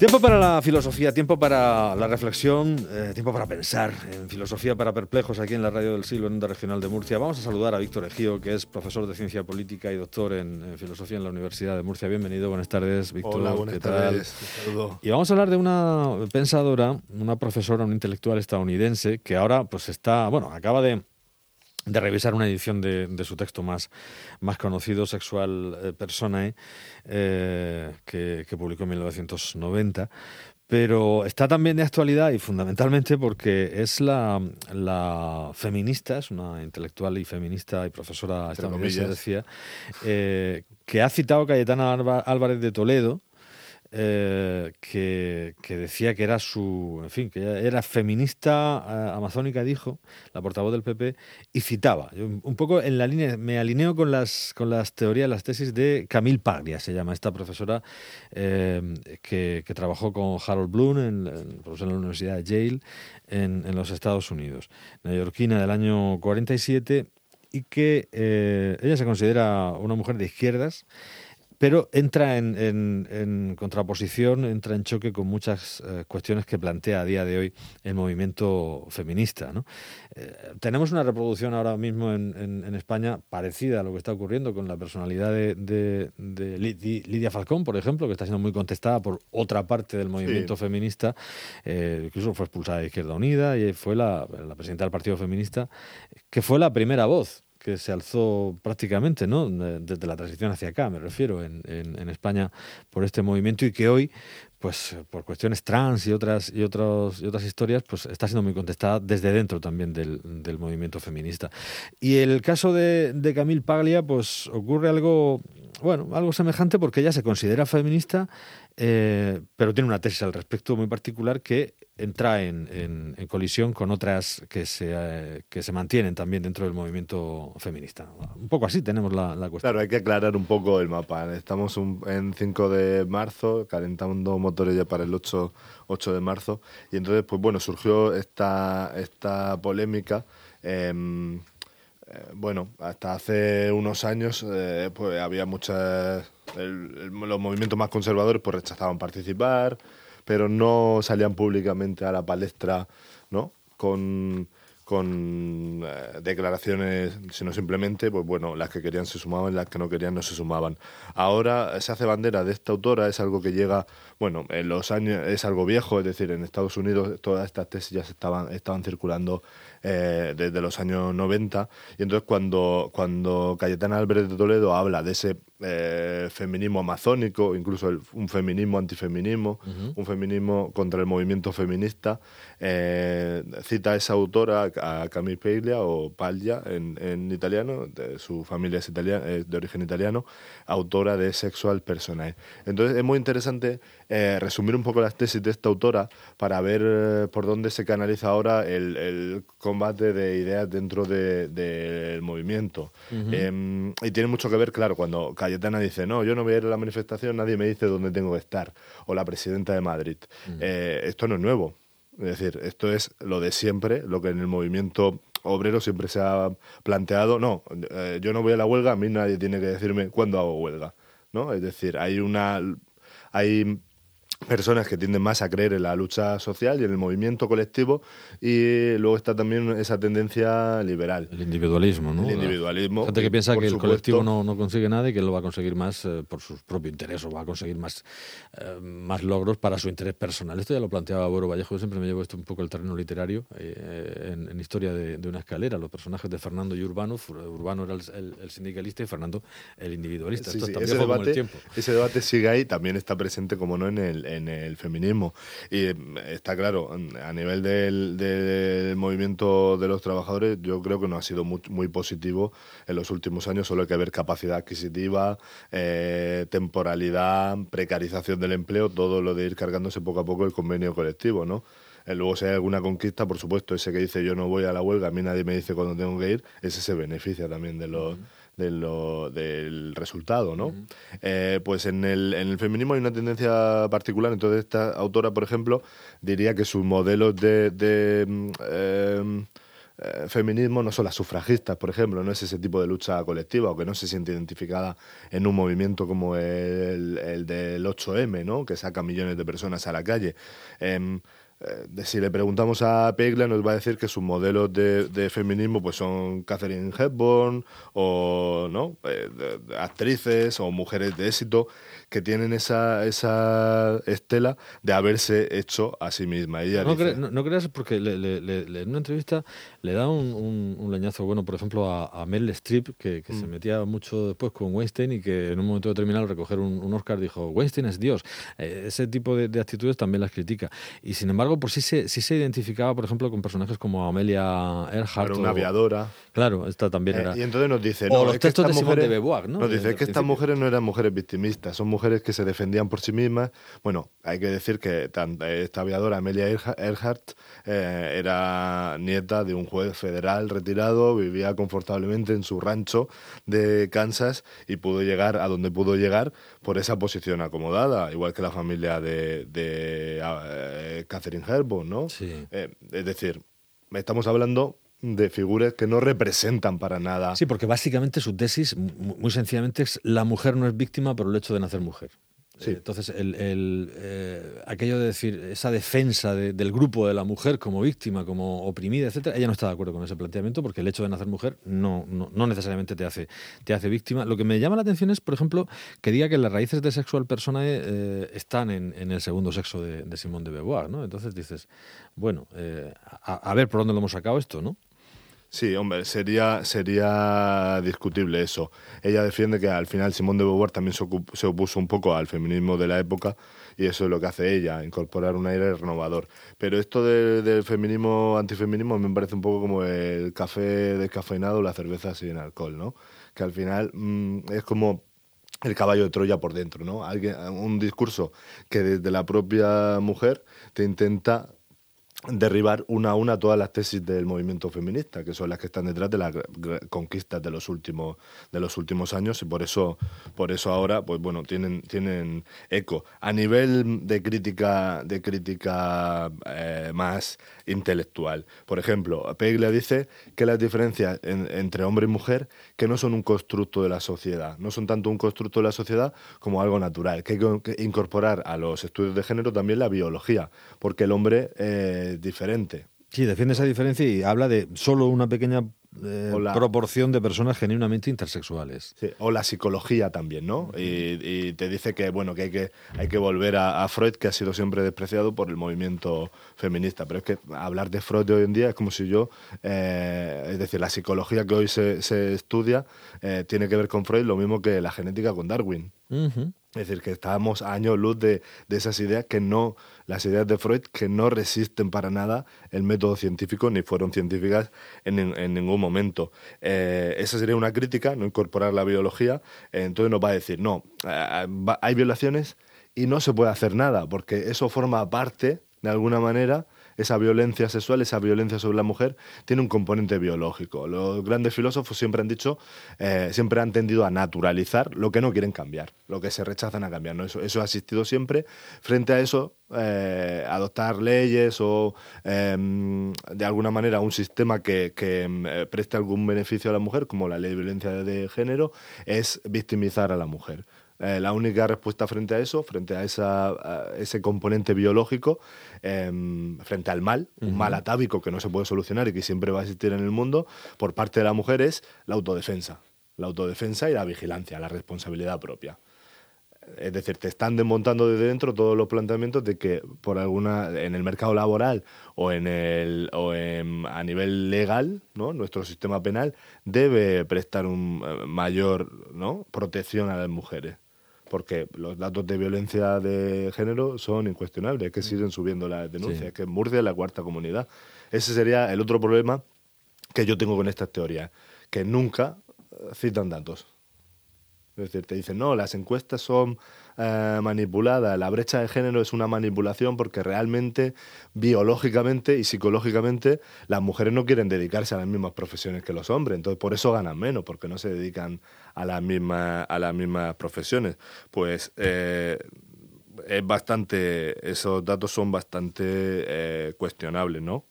Tiempo para la filosofía, tiempo para la reflexión, eh, tiempo para pensar en filosofía para perplejos aquí en la Radio del Siglo, en Onda Regional de Murcia. Vamos a saludar a Víctor Ejío, que es profesor de ciencia política y doctor en, filosofía en la Universidad de Murcia. Bienvenido, buenas tardes, Víctor. Hola, buenas tardes. Y vamos a hablar de una pensadora, una profesora, un intelectual estadounidense que ahora pues está, bueno, acaba de de revisar una edición de, su texto más, más conocido, Sexual eh, Personae, eh, que, publicó en 1990. Pero está también de actualidad y fundamentalmente porque es la, feminista, es una intelectual y feminista y profesora estadounidense, decía, eh, que ha citado Cayetana Álvarez de Toledo, eh, que, decía que era su, en fin, que era feminista eh, amazónica, dijo, la portavoz del PP, y citaba, un poco en la línea, me alineo con las, con las teorías, las tesis de Camille Paglia, se llama esta profesora eh, que, trabajó con Harold Bloom en, en, la Universidad de Yale en, en los Estados Unidos, neoyorquina del año 47, y que ella se considera una mujer de izquierdas, pero entra en, contraposición, entra en choque con muchas eh, cuestiones que plantea a día de hoy el movimiento feminista. Eh, tenemos una reproducción ahora mismo en, España parecida a lo que está ocurriendo con la personalidad de, Lidia Falcón, por ejemplo, que está siendo muy contestada por otra parte del movimiento feminista, eh, incluso fue expulsada de Izquierda Unida y fue la presidenta del Partido Feminista, que fue la primera voz que se alzó prácticamente, ¿no? Desde la transición hacia acá, me refiero, en, en, España por este movimiento y que hoy, pues por cuestiones trans y otras y otros y otras historias, pues está siendo muy contestada desde dentro también del, del movimiento feminista. Y el caso de, de Camille Paglia, pues ocurre algo, bueno, algo semejante porque ella se considera feminista, eh, pero tiene una tesis al respecto muy particular que entra en, colisión con otras que se, eh, que se mantienen también dentro del movimiento feminista. Un poco así tenemos la, cuestión. Claro, hay que aclarar un poco el mapa. Estamos en 5 de marzo, calentando motores ya para el 8, 8 de marzo, y entonces, pues bueno, surgió esta, esta polémica. Em, eh, bueno, hasta hace unos años eh, pues había muchas... los movimientos más conservadores pues rechazaban participar, pero no salían públicamente a la palestra, ¿no? Con, con eh, declaraciones, sino simplemente, pues bueno, las que querían se sumaban, las que no querían no se sumaban. Ahora se hace bandera de esta autora, es algo que llega, bueno, en los años, es algo viejo, es decir, en Estados Unidos todas estas tesis ya estaban, estaban circulando eh, desde los años 90, y entonces cuando, cuando Cayetana Álvarez de Toledo habla de ese eh, feminismo amazónico, incluso un feminismo antifeminismo, un feminismo contra el movimiento feminista. Eh, cita a esa autora, a Camille Paglia o Paglia en, italiano, de, su familia es italiana, de origen italiano, autora de Sexual Personae. Entonces es muy interesante eh, resumir un poco las tesis de esta autora para ver por dónde se canaliza ahora el, combate de ideas dentro del movimiento. Em, y tiene mucho que ver, claro, cuando Cayetana dice, no, yo no voy a ir a la manifestación, nadie me dice dónde tengo que estar, o la presidenta de Madrid. Mm. Eh, esto no es nuevo. Es decir, esto es lo de siempre, lo que en el movimiento obrero siempre se ha planteado. No, eh, yo no voy a la huelga, a mí nadie tiene que decirme cuándo hago huelga. ¿no? Es decir, hay una... Hay personas que tienden más a creer en la lucha social y en el movimiento colectivo y luego está también esa tendencia liberal. El individualismo, ¿no? El individualismo. Gente que piensa que el colectivo no, no, consigue nada y que lo va a conseguir más eh, por su propio interés o va a conseguir más, eh, más logros para su interés personal. Esto ya lo planteaba Boro Vallejo, yo siempre me llevo esto un poco el terreno literario eh, en, Historia de, una escalera, los personajes de Fernando y Urbano, Urbano era el, sindicalista y Fernando el individualista. esto ese, debate, ese debate sigue ahí, también está presente como no en el en el feminismo. Y eh, está claro, a nivel del, movimiento de los trabajadores, yo creo que no ha sido muy, muy positivo en los últimos años. Solo hay que ver capacidad adquisitiva, eh, temporalidad, precarización del empleo, todo lo de ir cargándose poco a poco el convenio colectivo, ¿no? Eh, luego, si hay alguna conquista, por supuesto, ese que dice yo no voy a la huelga, a mí nadie me dice cuándo tengo que ir, ese se beneficia también de los, de lo, del resultado, ¿no? Eh, pues en el, en el feminismo hay una tendencia particular, entonces esta autora, por ejemplo, diría que sus modelos de... de mm, em, eh, feminismo no son las sufragistas, por ejemplo, no es ese tipo de lucha colectiva o que no se siente identificada en un movimiento como el, el del 8M, ¿no? que saca millones de personas a la calle. Em, eh, si le preguntamos a Pegler nos va a decir que sus modelos de, feminismo pues son Catherine Hepburn o no eh, actrices o mujeres de éxito que tienen esa, esa estela de haberse hecho a sí misma. no, creas porque en una entrevista le da un, leñazo bueno, por ejemplo, a, Mel Streep, que, se mm. metía mucho después con Weinstein y que en un momento determinado recoger un, Oscar dijo, Weinstein es Dios. Eh, ese tipo de, actitudes también las critica. Y sin embargo, por sí se, sí se identificaba, por ejemplo, con personajes como Amelia Earhart. una aviadora. Claro, esta también eh, era. Y entonces nos dice, no, los textos de Simone de Beauvoir, ¿no? Nos dice que estas mujeres no eran mujeres victimistas, son mujeres que se defendían por sí mismas. Bueno, hay que decir que esta aviadora, Amelia Earhart, eh, era nieta de un juez federal retirado, vivía confortablemente en su rancho de Kansas y pudo llegar a donde pudo llegar por esa posición acomodada, igual que la familia de, de eh, Catherine Hepburn, ¿no? Sí. es decir, estamos hablando de figuras que no representan para nada. Sí, porque básicamente su tesis, muy sencillamente, es la mujer no es víctima por el hecho de nacer mujer. Sí. Entonces, el, eh, aquello de decir, esa defensa del grupo de la mujer como víctima, como oprimida, etcétera, ella no está de acuerdo con ese planteamiento porque el hecho de nacer mujer no, no, necesariamente te hace, te hace víctima. Lo que me llama la atención es, por ejemplo, que diga que las raíces de sexual persona eh, están en, el segundo sexo de, de Simón de Beauvoir, ¿no? Entonces dices, bueno, eh, a, a ver por dónde lo hemos sacado esto, ¿no? Sí, hombre, sería, sería discutible eso. Ella defiende que al final Simón de Beauvoir también se, opuso un poco al feminismo de la época y eso es lo que hace ella, incorporar un aire renovador. Pero esto del feminismo, antifeminismo, me parece un poco como el café descafeinado o la cerveza sin alcohol, ¿no? Que al final mm, es como el caballo de Troya por dentro, ¿no? Alguien, un discurso que desde la propia mujer te intenta derribar una a una todas las tesis del movimiento feminista, que son las que están detrás de las conquistas de los últimos de los últimos años y por eso por eso ahora pues bueno tienen tienen eco a nivel de crítica de crítica eh, más intelectual. Por ejemplo, Pegler dice que las diferencias entre hombre y mujer que no son un constructo de la sociedad, no son tanto un constructo de la sociedad como algo natural, que hay que incorporar a los estudios de género también la biología, porque el hombre diferente. Sí, defiende esa diferencia y habla de solo una pequeña eh, proporción de personas genuinamente intersexuales. o la psicología también, ¿no? y, te dice que, bueno, que hay que, hay que volver a, Freud, que ha sido siempre despreciado por el movimiento feminista. Pero es que hablar de Freud hoy en día es como si yo, eh, es decir, la psicología que hoy se, se estudia eh, tiene que ver con Freud lo mismo que la genética con Darwin. Es decir, que estábamos a años luz de, de, esas ideas que no, las ideas de Freud que no resisten para nada el método científico ni fueron científicas en, en ningún momento. Eh, esa sería una crítica, no incorporar la biología. entonces nos va a decir, no, hay violaciones y no se puede hacer nada, porque eso forma parte, de alguna manera, esa violencia sexual, esa violencia sobre la mujer, tiene un componente biológico. Los grandes filósofos siempre han dicho, eh, siempre han tendido a naturalizar lo que no quieren cambiar, lo que se rechazan a cambiar. Eso, ha existido siempre. Frente a eso, eh, adoptar leyes o em, de alguna manera un sistema que, que em, preste algún beneficio a la mujer, como la ley de violencia de género, es victimizar a la mujer. Eh, la única respuesta frente a eso, frente a, esa, ese componente biológico, em, frente al mal, un mal atávico que no se puede solucionar y que siempre va a existir en el mundo, por parte de la mujer es la autodefensa. La autodefensa y la vigilancia, la responsabilidad propia. Es decir, te están desmontando desde dentro todos los planteamientos de que por alguna en el mercado laboral o en el o a nivel legal, ¿no? Nuestro sistema penal debe prestar un eh, mayor, ¿no? protección a las mujeres porque los datos de violencia de género son incuestionables, es que siguen subiendo las denuncias, es que Murcia es la cuarta comunidad. Ese sería el otro problema que yo tengo con estas teorías, que nunca citan datos. Es decir, te dicen, no, las encuestas son eh, manipuladas, la brecha de género es una manipulación porque realmente, biológicamente y psicológicamente, las mujeres no quieren dedicarse a las mismas profesiones que los hombres, entonces por eso ganan menos, porque no se dedican a las mismas, a las mismas profesiones. Pues eh, es bastante, esos datos son bastante eh, cuestionables, ¿no?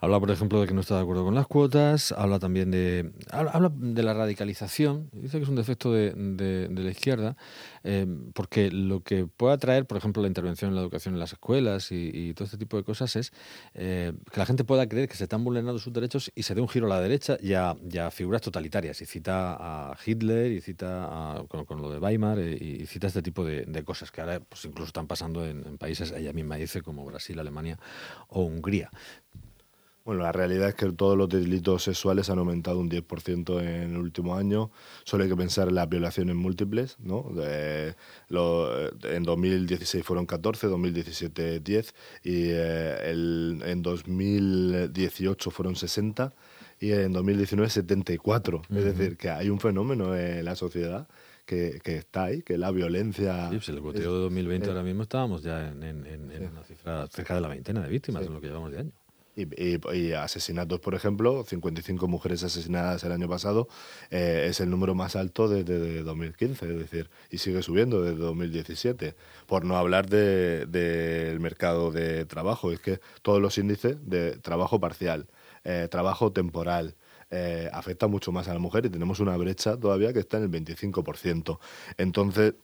Habla, por ejemplo, de que no está de acuerdo con las cuotas, habla también de habla, de la radicalización, dice que es un defecto de, de, la izquierda, eh, porque lo que puede atraer, por ejemplo, la intervención en la educación en las escuelas y, todo este tipo de cosas es eh, que la gente pueda creer que se están vulnerando sus derechos y se dé un giro a la derecha y a, figuras totalitarias. Y cita a Hitler, y cita con, lo de Weimar, eh, y, cita este tipo de, cosas que ahora pues, incluso están pasando en países, ella misma dice, como Brasil, Alemania o Hungría. Bueno, la realidad es que todos los delitos sexuales han aumentado un 10% en el último año. Solo hay que pensar en las violaciones múltiples, ¿no? en 2016 fueron 14, 2017 10 y eh, en 2018 fueron 60 y en 2019 74. Es decir, que hay un fenómeno en la sociedad que, está ahí, que la violencia... Sí, pues el goteo de 2020 ahora mismo estábamos ya en, una cifra cerca de la veintena de víctimas en lo que llevamos de año. Y, asesinatos, por ejemplo, 55 mujeres asesinadas el año pasado, eh, es el número más alto desde 2015, es decir, y sigue subiendo desde 2017. Por no hablar del de, mercado de trabajo, es que todos los índices de trabajo parcial, eh, trabajo temporal, eh, afecta mucho más a la mujer y tenemos una brecha todavía que está en el 25%. Entonces,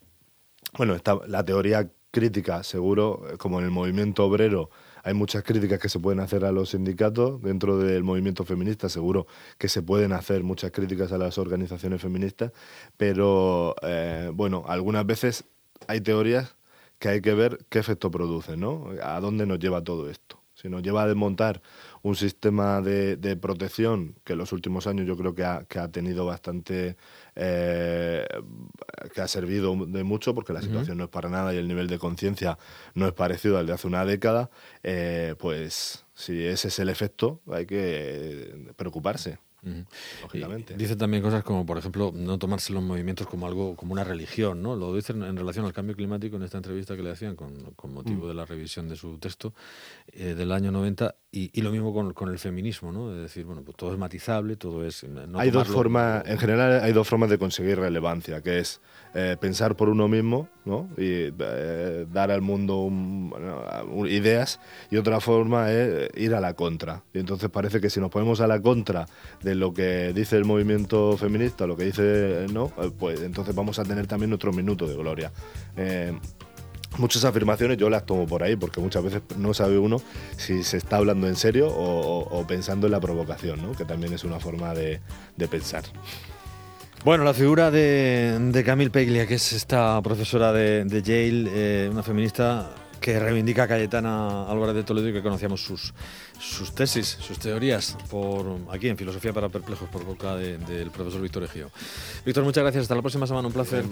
bueno, está la teoría crítica, seguro, como en el movimiento obrero, hay muchas críticas que se pueden hacer a los sindicatos. Dentro del movimiento feminista seguro que se pueden hacer muchas críticas a las organizaciones feministas, pero eh, bueno, algunas veces hay teorías que hay que ver qué efecto produce, ¿no? A dónde nos lleva todo esto. Si nos lleva a desmontar un sistema de, protección que en los últimos años yo creo que ha, que ha tenido bastante, eh, que ha servido de mucho porque la situación no es para nada y el nivel de conciencia no es parecido al de hace una década, eh, pues si ese es el efecto hay que preocuparse. Dice también cosas como, por ejemplo, no tomarse los movimientos como algo, como una religión, ¿no? Lo dicen en relación al cambio climático en esta entrevista que le hacían con, motivo mm. de la revisión de su texto eh, del año 90 y, lo mismo con, el feminismo, ¿no? Es decir, bueno, pues todo es matizable, todo es... hay dos formas, en general hay dos formas de conseguir relevancia, que es eh, pensar por uno mismo, ¿no? Y eh, dar al mundo ideas y otra forma es ir a la contra. Y entonces parece que si nos ponemos a la contra de lo que dice el movimiento feminista, lo que dice no, eh, pues entonces vamos a tener también otro minuto de gloria. Eh, muchas afirmaciones yo las tomo por ahí, porque muchas veces no sabe uno si se está hablando en serio o, pensando en la provocación, ¿no? que también es una forma de, pensar. Bueno, la figura de, Camille Peglia, que es esta profesora de, Yale, eh, una feminista que reivindica Cayetana Álvarez de Toledo y que conocíamos sus, sus tesis, sus teorías, por aquí en Filosofía para Perplejos, por boca del profesor Víctor Egio. Víctor, muchas gracias. Hasta la próxima semana. Un placer.